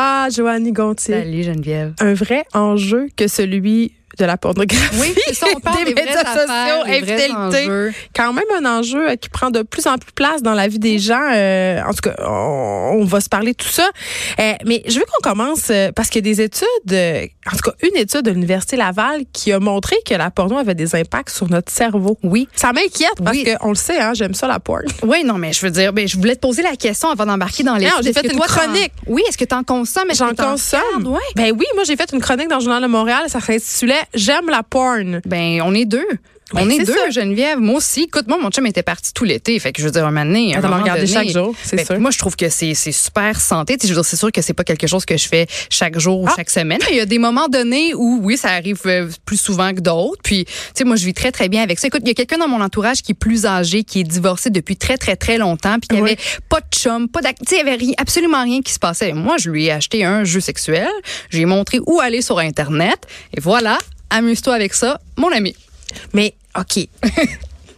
Ah, Joannie Gontier. Salut Geneviève. Un vrai enjeu que celui de la pornographie. Oui, c'est ça, on parle des, médias sociaux, infidélité. Quand même un enjeu euh, qui prend de plus en plus place dans la vie des gens. Euh, en tout cas, on, on va se parler de tout ça. Euh, mais je veux qu'on commence parce qu'il y a des études, euh, en tout cas une étude de l'Université Laval qui a montré que la porno avait des impacts sur notre cerveau. Oui. Ça m'inquiète parce Oui. qu'on le sait, hein, j'aime ça la porn. Oui, non, mais je veux dire, ben, je voulais te poser la question avant d'embarquer dans les. Non, j'ai fait une chronique. Oui, est-ce que tu en consommes? J'en consomme. Ouais. Ben oui, moi j'ai fait une chronique dans le Journal de Montréal, ça s'intitulait J'aime la porn. Ben, on est deux. Ben, on est deux, ça. Geneviève. Moi aussi. Écoute, moi, mon chum était parti tout l'été. Fait que je veux dire, un moment donné, un moment regarder donné, chaque jour, c'est ben, sûr. Moi, je trouve que c'est super santé. Tu sais, je veux dire, c'est sûr que c'est pas quelque chose que je fais chaque jour ou Ah. chaque semaine. Mais il y a des moments donnés où, oui, ça arrive euh, plus souvent que d'autres. Puis, tu sais, moi, je vis très, très bien avec ça. Écoute, il y a quelqu'un dans mon entourage qui est plus âgé, qui est divorcé depuis très, très, très longtemps. Puis, il y Oui. avait pas de chum, pas d'ac- Tu sais, il y avait rien- absolument rien qui se passait. Moi, je lui ai acheté un jeu sexuel. J'ai montré où aller sur Internet. Et voilà. Amuse-toi avec ça, mon ami. Mais OK.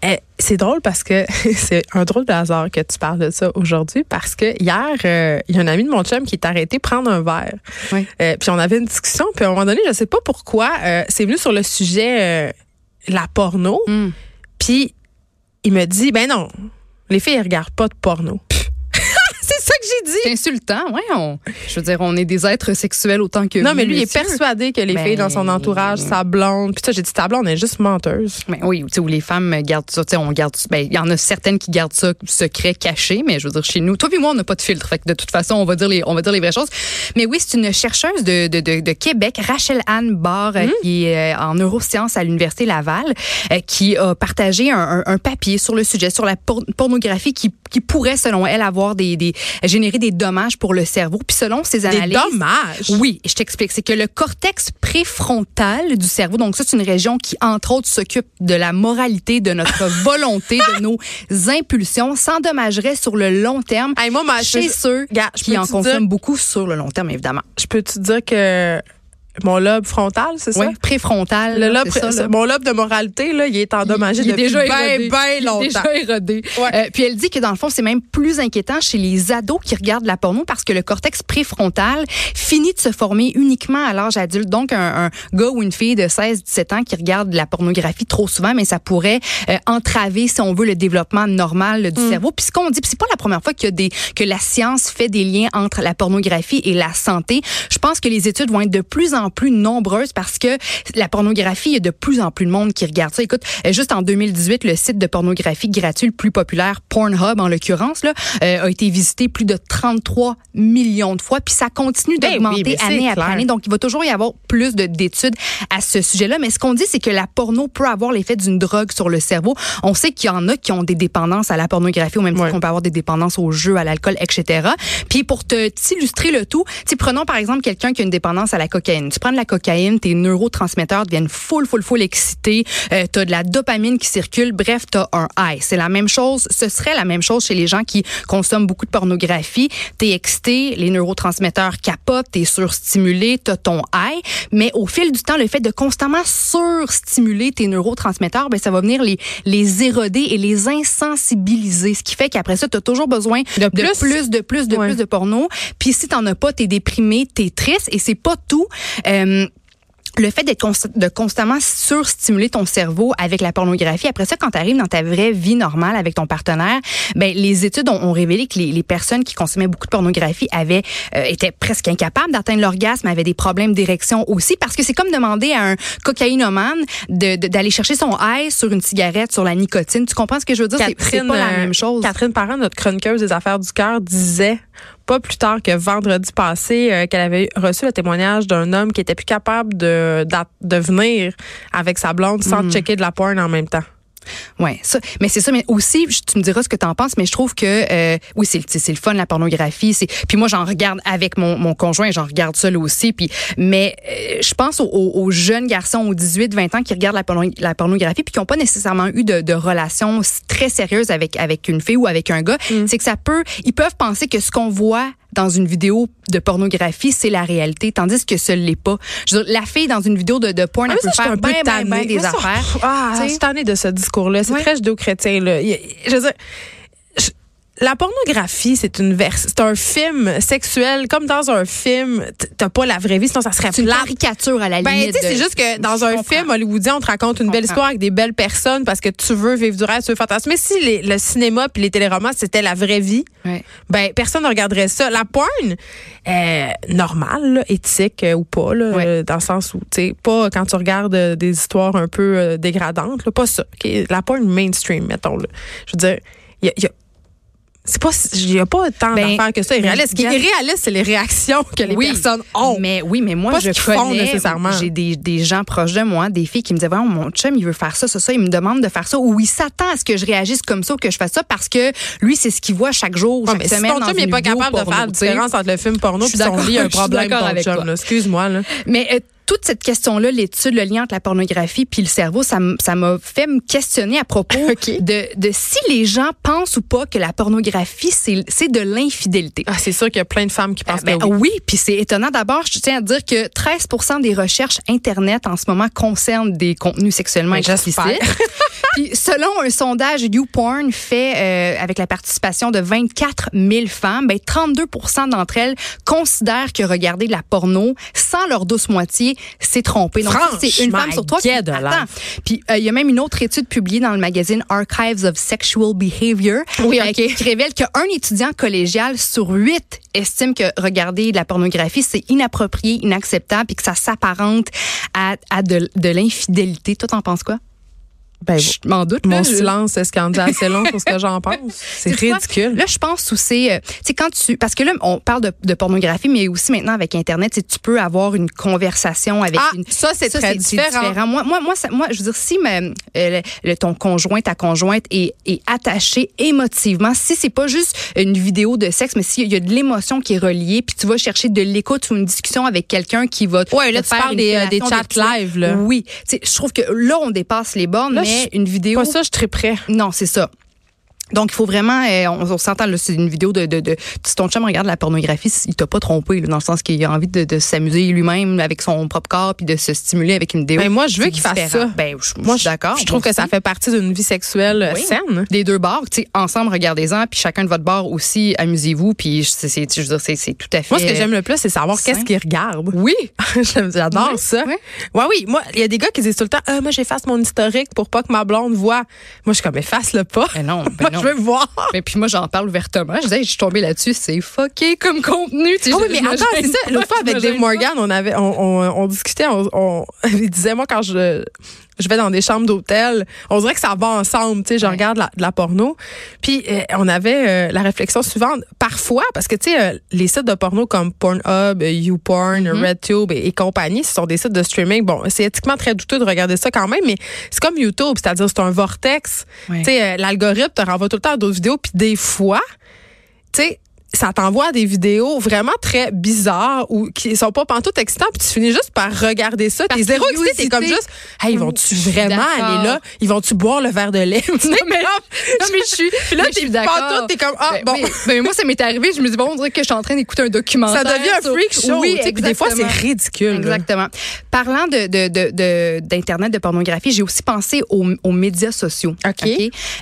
Eh, c'est drôle parce que c'est un drôle de hasard que tu parles de ça aujourd'hui parce que hier, euh, il y a un ami de mon chum qui est arrêté prendre un verre. Oui. Euh, puis on avait une discussion, puis à un moment donné, je sais pas pourquoi, euh, c'est venu sur le sujet la porno. Hmm. Puis il me dit, ben non, les filles, elles regardent pas de porno. c'est ça que j'ai dit. C'est insultant. On, je veux dire, on est des êtres sexuels autant que Non, vous, mais lui, il est persuadé que les Ben- filles dans son entourage, sa blonde. Puis ça, j'ai dit, ta blonde est juste menteuse. Mais oui, tu sais, où les femmes gardent ça, tu sais, on garde, ben, il y en a certaines qui gardent ça secret, caché, mais je veux dire, chez nous, toi puis moi, on n'a pas de filtre. Fait que de toute façon, on va dire les, on va dire les vraies choses. Mais oui, c'est une chercheuse de, de, de, de Québec, Rachel Anne Barr, euh, qui est euh, en neurosciences à l'Université Laval, euh, qui a partagé un, un, un papier sur le sujet, sur la por- pornographie qui, qui pourrait, selon elle, avoir des, des, générer des dommages pour le cerveau. Puis selon Des analyses. dommages? Oui, je t'explique. C'est que le cortex préfrontal du cerveau, donc ça, c'est une région qui, entre autres, s'occupe de la moralité, de notre volonté, de nos impulsions, s'endommagerait sur le long terme Hey, moi, ma- chez je- ceux Gars, qui en consomment dire- beaucoup sur le long terme, évidemment. Je peux te dire que mon lobe frontal, c'est ça? Oui, préfrontal. Le lobe, c'est ça, là. mon lobe de moralité, là, il est endommagé Il est depuis déjà bien, érodé. bien Il est longtemps. déjà érodé. Ouais. Euh, puis elle dit que dans le fond, c'est même plus inquiétant chez les ados qui regardent la porno parce que le cortex préfrontal finit de se former uniquement à l'âge adulte. Donc, un, un gars ou une fille de 16-17 ans qui regarde la pornographie trop souvent, mais ça pourrait euh, entraver, si on veut, le développement normal du cerveau. Puis ce qu'on dit, puis c'est pas la première fois qu'il y a des, que la science fait des liens entre la pornographie et la santé. Je pense que les études vont être de plus en plus nombreuses parce que la pornographie, il y a de plus en plus de monde qui regarde ça. Écoute, euh, juste en 2018, le site de pornographie gratuit le plus populaire, Pornhub en l'occurrence, là, euh, a été visité plus de 33 millions de fois. Puis ça continue Ben oui, d'augmenter c'est année après clair. année. Donc, il va toujours y avoir plus de- d'études à ce sujet-là. Mais ce qu'on dit, c'est que la porno peut avoir l'effet d'une drogue sur le cerveau. On sait qu'il y en a qui ont des dépendances à la pornographie au même titre Ouais. qu'on peut avoir des dépendances au jeu, à l'alcool, etc. Puis pour te t'illustrer le tout, prenons par exemple quelqu'un qui a une dépendance à la cocaïne. Tu prends de la cocaïne, tes neurotransmetteurs deviennent full, full, full excités. Euh, t'as de la dopamine qui circule. Bref, t'as un high. C'est la même chose. Ce serait la même chose chez les gens qui consomment beaucoup de pornographie. T'es excité, les neurotransmetteurs capotent, t'es surstimulé, t'as ton high. Mais au fil du temps, le fait de constamment surstimuler tes neurotransmetteurs, ben ça va venir les les éroder et les insensibiliser. Ce qui fait qu'après ça, t'as toujours besoin De de plus? plus, de plus, de Ouais. plus de porno. Puis si t'en as pas, t'es déprimé, t'es triste. Et c'est pas tout. Euh, le fait d'être const- de constamment surstimuler ton cerveau avec la pornographie, après ça, quand tu arrives dans ta vraie vie normale avec ton partenaire, ben les études ont, ont révélé que les, les personnes qui consommaient beaucoup de pornographie avaient euh, étaient presque incapables d'atteindre l'orgasme, avaient des problèmes d'érection aussi, parce que c'est comme demander à un cocaïnomane de- de- d'aller chercher son high sur une cigarette, sur la nicotine. Tu comprends ce que je veux dire? C'est- pas la euh, même chose. Catherine Parent, notre chroniqueuse des affaires du cœur, disait pas plus tard que vendredi passé euh, qu'elle avait reçu le témoignage d'un homme qui était plus capable de, venir avec sa blonde sans Mm. checker de la porn en même temps. Ouais, ça, mais c'est ça. Mais aussi, je- tu me diras ce que t'en penses, mais je trouve que euh, oui, c'est c'est le fun la pornographie. C'est puis moi j'en regarde avec mon, mon conjoint, j'en regarde seul aussi. Puis mais euh, je pense aux, aux- aux jeunes garçons aux 18-20 ans qui regardent la, porno- la pornographie puis qui n'ont pas nécessairement eu de, de relations très sérieuses avec avec une fille ou avec un gars. C'est que ça peut, ils peuvent penser que ce qu'on voit dans une vidéo de pornographie, c'est la réalité, tandis que ce l'est pas. Je veux dire, la fille dans une vidéo de, de porn, Ah, elle peut ça, faire des affaires. Ah, je suis tannée de ce discours-là. C'est Ouais. très judéo-chrétien. Je veux dire, la pornographie, c'est une vers c'est un film sexuel comme dans un film, t'as pas la vraie vie sinon ça serait une caricature à la ben, limite. c'est juste que dans un film hollywoodien, on te raconte une belle histoire avec des belles personnes parce que tu veux vivre du rêve, tu veux fantasmer. Si les, le cinéma puis les téléromans c'était la vraie vie, Ouais. ben personne ne regarderait ça. La porn, euh, normale, là, éthique euh, ou pas, là, Ouais. euh, dans le sens où, tu pas quand tu regardes euh, des histoires un peu dégradantes, là, pas ça. La porn mainstream, mettons. Je veux dire, il y a, il y a- c'est pas, il y a pas tant Ben, d'affaires que ça. Irréaliste. Ce qui est irréaliste, c'est les réactions que les Oui, personnes ont. Mais oui, mais moi, Pas je qu'ils font connais, nécessairement. j'ai des, des gens proches de moi, des filles qui me disaient, Voyons, mon chum, il veut faire ça, ça, ça, il me demande de faire ça, ou il s'attend à ce que je réagisse comme ça, ou que je fasse ça, parce que lui, c'est ce qu'il voit chaque jour, Ouais, chaque mais si semaine. ton chum n'est pas capable de faire la différence entre le film porno et son lit, un problème, ton avec chum. Excuse-moi. Là. Mais euh, toute cette question-là, l'étude, le lien entre la pornographie puis le cerveau, ça m'a fait me questionner à propos de, de si les gens pensent ou pas que la pornographie, c'est de l'infidélité. Ah, c'est sûr qu'il y a plein de femmes qui pensent Ben que oui. oui, puis c'est étonnant. D'abord, je tiens à dire que 13 des recherches Internet en ce moment concernent des contenus sexuellement Ben, explicites. puis selon un sondage YouPorn fait euh, avec la participation de 24 000 femmes, ben 32 d'entre elles considèrent que regarder de la porno sans leur douce moitié, c'est tromper. Donc, c'est une femme sur trois qui get de attend. life. Puis euh, il y a même une autre étude publiée dans le magazine Archives of Sexual Behavior Oui, euh, qui révèle qu'un étudiant collégial sur huit estime que regarder de la pornographie, c'est inapproprié, inacceptable et que ça s'apparente à, à de, de l'infidélité. Toi, t'en penses quoi? Ben, Je m'en doute. mon là, silence, est-ce qu'on dit assez long sur ce que j'en pense? C'est ridicule. Là, je pense aussi, euh, tu sais, quand tu, parce que là, on parle de, de pornographie, mais aussi maintenant avec Internet, tu peux avoir une conversation avec Ah, une. ça, c'est très différent. Moi, moi, moi, ça- moi, je veux dire, si ma- euh, le- le- ton conjoint, ta conjointe est, est attaché émotivement, si c'est pas juste une vidéo de sexe, mais s'il y a de l'émotion qui est reliée, puis tu vas chercher de l'écoute ou une discussion avec quelqu'un qui va. Ouais, là, te tu faire parles des, euh, des chats de live, là. Oui, tu sais, je trouve que là, on dépasse les bornes, Là, mais je- une vidéo. Pas ça, je très prêt. Non, c'est ça. Donc, il faut vraiment, euh, on, on s'entend, là, c'est une vidéo de, de, de, si ton chum regarde la pornographie, il t'a pas trompé, là, dans le sens qu'il a envie de, de s'amuser lui-même avec son propre corps puis de se stimuler avec une vidéo. Ben, moi, je veux qu'il fasse ça. Ben, je, Moi, je suis d'accord. Je trouve que ça fait partie d'une vie sexuelle euh, Oui. saine. Des deux bords, tu sais, ensemble, regardez-en, puis chacun de votre bord aussi, amusez-vous, puis c'est, c'est- je veux dire, c'est, c'est tout à fait. Moi, ce que j'aime le plus, c'est savoir qu'est-ce qu'ils regardent. Oui. J'adore Oui, ça. oui. Ouais, oui. Moi, il y a des gars qui disent tout le temps, ah, moi, j'efface mon historique pour pas que ma blonde voit. Moi, je suis comme, efface-le pas. Ben non, ben non. Je veux voir. Mais puis moi, j'en parle ouvertement. Je disais, je suis tombée là-dessus, c'est fucké comme contenu. tu sais, Ah oui, mais attends, c'est ça. L'autre fois, avec Dave Morgan, on avait, on, on, on discutait, on, on- il disait, moi, quand je, je vais dans des chambres d'hôtel, on dirait que ça va ensemble, tu sais, je Ouais. regarde la, de la porno. Puis, euh, on avait euh, la réflexion suivante. Parfois, parce que, tu sais, euh, les sites de porno comme Pornhub, YouPorn, Mm-hmm. RedTube et, et compagnie, ce sont des sites de streaming. Bon, c'est éthiquement très douteux de regarder ça quand même, mais c'est comme YouTube, c'est-à-dire c'est un vortex. Ouais. Tu sais, l'algorithme te renvoie tout le temps à d'autres vidéos, puis des fois, tu sais, ça t'envoie des vidéos vraiment très bizarres ou qui sont pas pantoute excitantes puis tu finis juste par regarder ça. T'es zéro excité, t'es comme juste, hey, ils vont-tu Je suis vraiment aller là? Ils vont-tu boire le verre de lait? non, mais- non, mais je suis, Puis là, mais je t'es pantoute, t'es comme, ah, Ben, bon. oui. Ben, moi, ça m'est arrivé. Je me dis, bon, on dirait que je suis en train d'écouter un documentaire. Ça devient un freak show. Oui, des fois, c'est ridicule. Exactement. Parlant de, de, de, de- d'Internet, de pornographie, j'ai aussi pensé aux, aux médias sociaux. OK.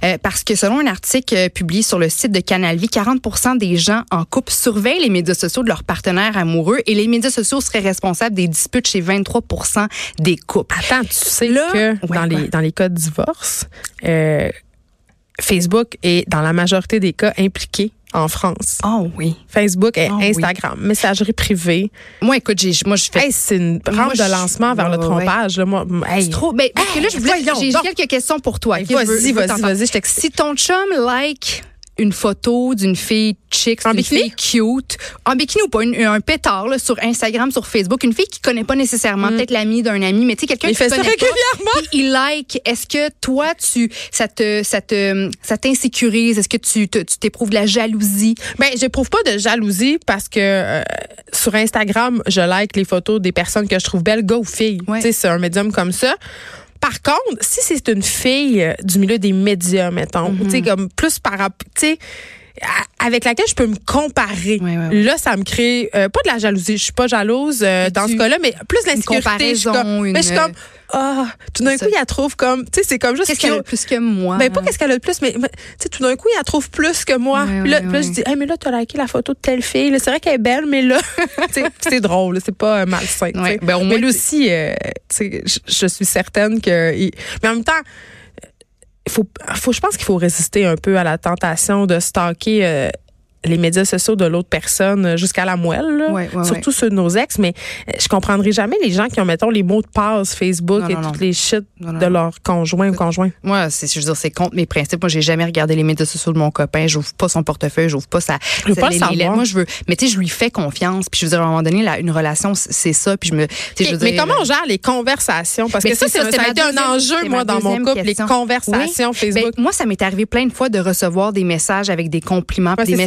Euh, parce que selon un article euh, publié sur le site de Canal Vie, 40 des gens en couple surveillent les médias sociaux de leurs partenaires amoureux et les médias sociaux seraient responsables des disputes chez 23% des couples. Attends, tu sais Là- que Ouais, dans, les, dans les cas de divorce, euh, Facebook est dans la majorité des cas impliqué en France. Oh oui. Facebook et Ah oui. Instagram, messagerie privée. Moi, écoute, j'ai, moi, je fais Hey, c'est une rampe de lancement vers le ouais, trompage. Là, moi, hey. C'est trop. Ben, parce que là, je voulais, j'ai quelques questions pour toi. veux- Vas-y, vas-y, vas-y, je. Si ton chum like une photo d'une fille chic, bikini? fille cute, en bikini ou pas, une- un pétard là, sur Instagram, sur Facebook, une fille qui connaît pas nécessairement, peut-être l'ami d'un ami, mais tu sais quelqu'un Mm. Qui fait ça connaît régulièrement. il like. Est-ce que toi, tu, ça te, ça te, ça t'insécurise? Est-ce que tu, te- tu t'éprouves de la jalousie? Ben, j'éprouve pas de jalousie parce que euh, sur Instagram, je like les photos des personnes que je trouve belles, gars ou filles. Ouais. Tu sais, c'est un médium comme ça. Par contre, si c'est une fille euh, du milieu des médias, mettons, Mm-hmm. tu sais, comme plus par avec laquelle je peux me comparer. Là, ça me crée euh, pas de la jalousie. Je suis pas jalouse euh, dans ce cas-là, mais plus l'insécurité. Je suis comparaison, comme, une- mais je suis comme, ah, tout d'un coup, il la trouve comme, tu sais, c'est comme juste Qu'est-ce qu'elle a de plus que moi? Ben, pas qu'est-ce qu'elle a de plus, mais, mais, tu sais, tout d'un coup, il la trouve plus que moi. Puis là, ouais, puis là, je dis, hey, mais là, t'as liké la photo de telle fille. C'est vrai qu'elle est belle, mais là, c'est drôle, c'est pas euh, malsain. ben, au mais lui aussi, euh, je, je suis certaine que. il- Mais en même temps, faut, faut, je pense qu'il faut résister un peu à la tentation de stalker. euh, les médias sociaux de l'autre personne euh, jusqu'à la moelle, là. Ouais, ouais, surtout ceux de nos ex, mais euh, je comprendrai jamais les gens qui ont, mettons, les mots de passe Facebook Non, et non, toutes non. les shit de leur conjoint ou conjoint. Moi, c'est, je veux dire, c'est contre mes principes. Moi, j'ai jamais regardé les médias sociaux de mon copain. J'ouvre pas son portefeuille. J'ouvre pas sa. Je veux pas les- le les-. Moi, je veux. Mais tu sais, je lui fais confiance. Puis je veux dire, à un moment donné, la- une relation, c'est- ça. Puis je me. je veux mais dire, comment on gère les conversations? Parce Mais que ça, ça, un- c'est ça a ma été un deuxième- enjeu, moi, dans mon couple, les conversations Oui. Facebook. Ben, moi, ça m'est arrivé plein de fois de recevoir des messages avec des compliments, des c'est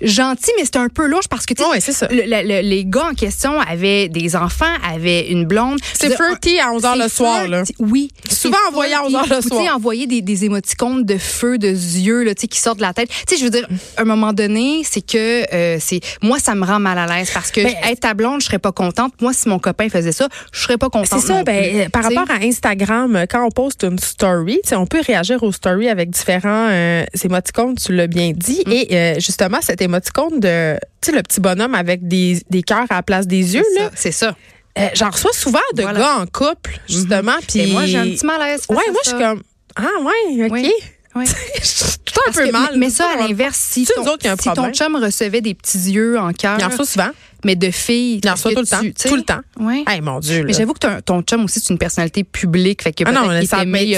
gentils, mais c'était un peu louche parce que tu sais, Ouais, c'est ça. le- le- le- les gars en question avaient des enfants, avaient une blonde. C'est flirty à 11 heures le soir, là. Oui. Souvent envoyé à flirty. 11 heures le soir. envoyer des, des émoticônes de feu, de yeux, là, tu sais, qui sortent de la tête. Tu sais, je veux dire, à un moment donné, c'est que euh, c'est moi, ça me rend mal à l'aise parce que Ben, être ta blonde, je serais pas contente. Moi, si mon copain faisait ça, je serais pas contente. C'est ça, ben, euh, par rapport à Instagram, euh, quand on poste une story, tu sais, on peut réagir aux stories avec différents euh, émoticônes, tu l'as bien dit. Mm. Et euh, justement, cet émoticône de, tu sais, le petit bonhomme avec des, des cœurs à la place des yeux, là, C'est ça. euh, j'en reçois souvent de Voilà. gars en couple, justement. Puis Et moi, j'ai un petit malaise. Ouais, moi, je suis comme, ah, ouais, OK. Oui. Oui. un peu que- mal. mais, mais ça, à l'inverse, si, ton, autres si ton chum recevait des petits yeux en cœur, Il en reçoit souvent. mais de filles. Il en reçoit que tout le temps. Tout le temps. Ouais. Hey, mon Dieu, Mais j'avoue que ton, chum aussi, c'est une personnalité publique. Fait que Ah non, il y a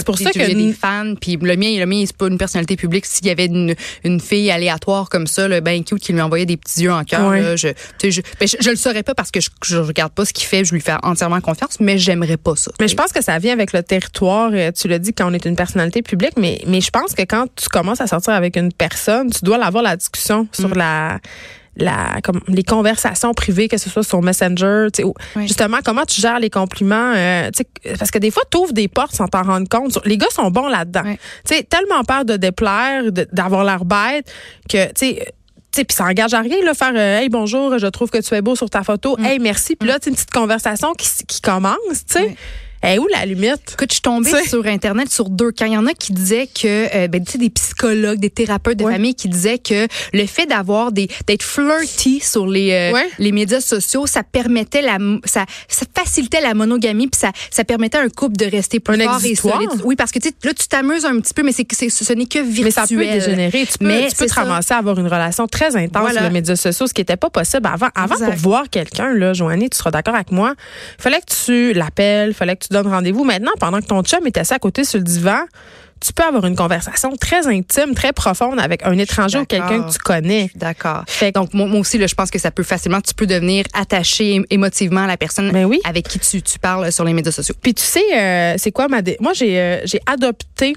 c'est pour des- ça il y a que des fans. Puis le mien, le mien, c'est pas une personnalité publique. S'il y avait une, une fille aléatoire comme ça, le ben cute qui lui envoyait des petits yeux en cœur, là, je, je, ben, je, je le saurais pas parce que je, je regarde pas ce qu'il fait. Je lui fais entièrement confiance, mais j'aimerais pas ça. Mais je pense que ça vient avec le territoire. Euh, Tu l'as dit quand on est une personnalité publique, mais, mais je pense que quand tu commences à sortir avec une personne, tu dois avoir la discussion sur la la comme les conversations privées que ce soit sur Messenger tu sais, ou- Oui. justement comment tu gères les compliments euh, parce que des fois tu ouvres des portes sans t'en rendre compte les gars sont bons là-dedans Oui. tu sais tellement peur de déplaire d'avoir l'air bête que tu sais puis ça engage à rien, là, faire euh, Hey, bonjour, je trouve que tu es beau sur ta photo. Hey, merci. Puis là, tu sais, une petite conversation qui, qui commence, tu sais. Oui. Hey, où la limite? Écoute, je suis tombée sur Internet sur deux cas. Il y en a qui disaient que, euh, ben, tu sais, des psychologues, des thérapeutes de Ouais. famille qui disaient que le fait d'avoir des, d'être flirty sur les, euh, Ouais. les médias sociaux, ça permettait la, ça, ça facilitait la monogamie puis ça, ça permettait à un couple de rester plus Un fort et exutoire. solide. Oui, parce que, tu sais, là, tu t'amuses un petit peu, mais c'est, c'est, ce n'est que virtuel. Mais ça peut dégénérer. Tu peux, Mais tu peux te ça. ramasser à avoir une relation très intense Voilà. sur les médias sociaux, ce qui n'était pas possible avant. Avant, Exact. pour voir quelqu'un, là, Joanie, tu seras d'accord avec moi, il fallait que tu l'appelles, il fallait que tu donnes rendez-vous. Maintenant, pendant que ton chum est assis à côté sur le divan, tu peux avoir une conversation très intime, très profonde avec un étranger ou quelqu'un que tu connais. D'accord. Donc, moi, moi aussi, là, je pense que ça peut facilement, tu peux devenir attaché émotivement à la personne Ben oui. avec qui tu, tu parles sur les médias sociaux. Puis tu sais, euh, c'est quoi ma... dé- Moi, j'ai euh, j'ai adopté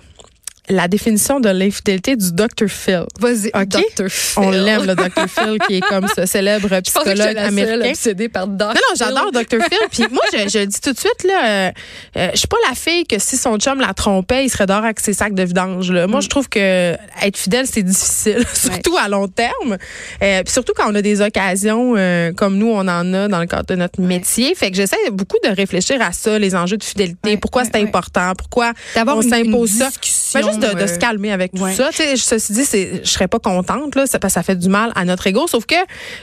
la définition de l'infidélité du Dr. Phil. Vas-y? Dr. Phil. On l'aime, le Dr. Phil, qui est comme ce célèbre Je que psychologue la seule américain. obsédée par Dr. Non, non, j'adore Dr. Phil. Puis moi, je, je dis tout de suite, là, euh, euh, je suis pas la fille que si son chum la trompait, il serait dehors avec ses sacs de vidange. Là. Moi, Mm. je trouve que être fidèle, c'est difficile, surtout à long terme. Euh, puis surtout quand on a des occasions euh, comme nous, on en a dans le cadre de notre métier. Fait que j'essaie beaucoup de réfléchir à ça, les enjeux de fidélité, Ouais, pourquoi c'est important, pourquoi D'avoir on s'impose ça. Ben, juste de, de se calmer avec tout ouais. ça. Tu sais, ceci dit, je serais pas contente là, ça, parce que ça fait du mal à notre ego. Sauf que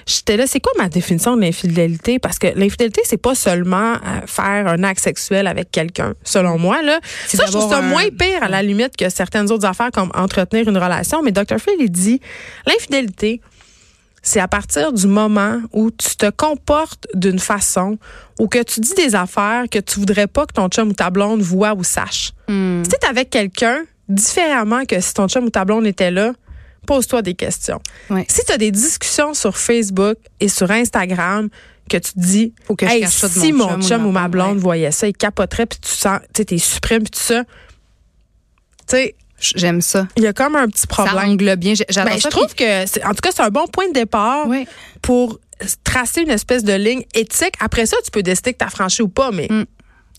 j'étais là, c'est quoi ma définition de l'infidélité? Parce que l'infidélité, c'est pas seulement euh, faire un acte sexuel avec quelqu'un. Selon moi, là, C'est ça, je trouve ça un- moins pire à la limite que certaines autres affaires comme entretenir une relation. Mais Dr. Phil, il dit, l'infidélité, c'est à partir du moment où tu te comportes d'une façon ou que tu dis des affaires que tu voudrais pas que ton chum ou ta blonde voit ou sache. Hmm. Si tu es avec quelqu'un différemment que si ton chum ou ta blonde était là, pose-toi des questions. Ouais. Si tu as des discussions sur Facebook et sur Instagram que tu te dis Faut que hey, ça de si mon mon chum ou ma blonde, ouais. voyait ça, il capoterait puis tu sens tu sais t'es suprême puis tout ça. Tu sais, J'aime ça. il y a comme un petit Ça problème. englobe bien. J'adore Ben, je ça. trouve que c'est- en tout cas c'est un bon point de départ pour tracer une espèce de ligne éthique. Après ça, tu peux décider que tu as franchi ou pas mais Mm.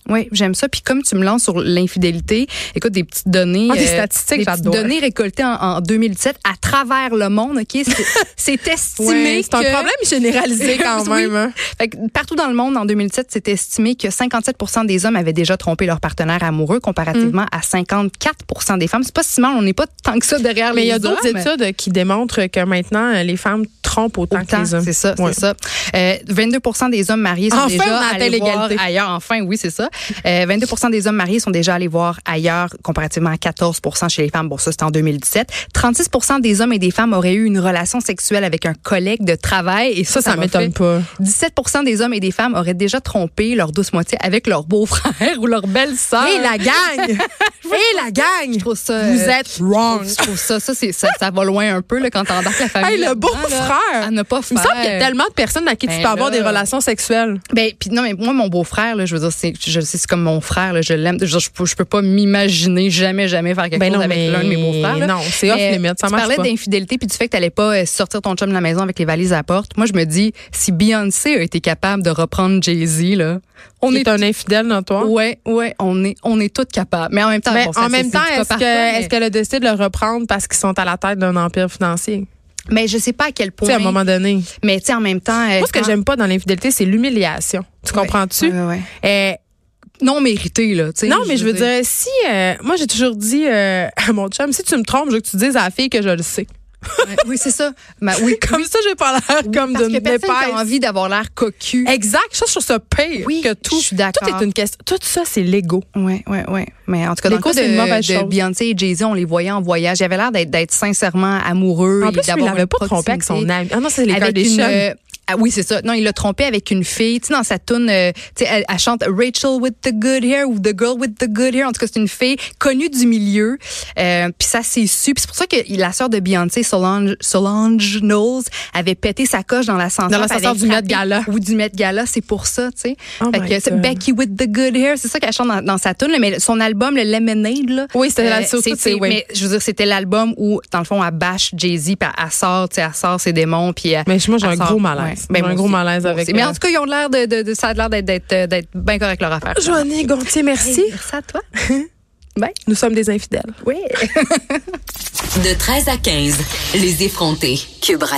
Oui, j'aime ça. Puis comme tu me lances sur l'infidélité, écoute, des petites données. Ah, des statistiques, des petites données récoltées en, en 2017 à travers le monde, OK? C'est- C'est estimé Ouais, c'est un problème généralisé quand Oui. même. hein. Fait que partout dans le monde, en 2007, c'est estimé que 57% des hommes avaient déjà trompé leur partenaire amoureux, comparativement Mm. à 54 des femmes. C'est pas si mal, on n'est pas tant que ça derrière Mais les il y a hommes. d'autres études qui démontrent que maintenant, euh, les femmes trompent autant, que les hommes. c'est ça, Ouais. c'est ça. Euh, 22 des hommes mariés sont Enfin, déjà allés voir ailleurs. Enfin, oui, c'est ça. Euh, 22% des hommes mariés sont déjà allés voir ailleurs, comparativement à 14% chez les femmes. Bon, ça, c'était en 2017. 36% des hommes et des femmes auraient eu une relation sexuelle avec un collègue de travail. Et ça, Ça, ça m'étonne pas. 17% des hommes et des femmes auraient déjà trompé leur douce moitié avec leur beau-frère ou leur belle-sœur. Et la gang! Et la gang! Je trouve ça. Vous euh, êtes wrong. Je trouve ça, ça, c'est, ça, ça va loin un peu là, quand t'embarques la famille. Hey, le beau-frère! À ne pas Il me faire. semble qu'il y a tellement de personnes à qui tu Ben peux avoir des relations sexuelles. Ben, puis non, mais moi, mon beau-frère, je veux dire, c'est, je sais, c'est comme mon frère, là, je l'aime. Je, je, peux, je peux pas m'imaginer jamais, jamais faire quelque Ben chose non, avec mais l'un de mes beaux-frères. non, c'est off Mais, limit, ça tu marche parlais d'infidélité puis du fait que t'allais pas euh, sortir ton chum de la maison avec les valises à la porte. Moi, je me dis, si Beyoncé a été capable de reprendre Jay-Z, là, on est est un infidèle notoire. Ouais, ouais, on est, on est toutes capables. Mais en même temps, Mais bon, ça, en même temps, est-ce que mais- est-ce qu'elle a décidé de le reprendre parce qu'ils sont à la tête d'un empire financier? mais je sais pas à quel Tu point. sais, à un moment donné. Mais tu sais, en même temps. euh, Moi, ce que quand- j'aime pas dans l'infidélité, c'est l'humiliation. Tu Ouais, comprends-tu? ouais, ouais. Non mérité, là. tu sais, non, mais je veux dire, si. euh, moi, j'ai toujours dit euh, à mon chum, si tu me trompes, je veux que tu dises à la fille que je le sais. Ouais, oui, c'est ça. Ben, oui, Comme ça, j'ai pas l'air comme parce d'une que personne épaisse. n'a envie d'avoir l'air cocu. Exact. Ça, je trouve ça pire Oui, que tout. je suis d'accord. Tout est une question. Tout ça, c'est l'ego. Ouais, ouais, ouais. Mais en tout cas, dans le cas c'est une de, mauvaise de chose. Beyoncé et Jay-Z, on les voyait en voyage. Il avait l'air d'être, sincèrement amoureux. En et plus, il l'avait une pas trompé avec son ami. Ah non, c'est les avec une, Kardashians. euh, ah oui, c'est ça. Non, il l'a trompé avec une fille. Tu sais, dans sa tune, euh, tu sais, elle, elle chante Rachel with the good hair ou The Girl with the good hair. En tout cas, c'est une fille connue du milieu. Euh, puis ça, c'est su. C'est pour ça que la sœur de Beyoncé, Solange, Solange Knowles, avait pété sa coche dans l'ascenseur. Dans l'ascenseur du Met Gala. Ou du Met Gala, c'est pour ça, tu sais. Oh fait que. Becky with the good hair, c'est ça qu'elle chante dans, dans sa tune. Mais son album, le Lemonade, là. Oui, c'était la- surtout, c'était- oui. Mais je veux dire, c'était l'album où, dans le fond, elle bâche Jay-Z, puis elle sort, tu sais, elle sort ses démons, puis elle- Mais moi, j'ai un sort- gros malaise. J'ai moi un gros aussi. malaise avec, aussi. Mais euh, en tout cas, ils ont l'air de, de, de- ça a l'air d'être, d'être, euh, d'être bien correct leur affaire. Joanie Gontier, merci. Merci à toi. Nous sommes des infidèles. Oui. De 13 à 15, les effrontés. Cube Radio.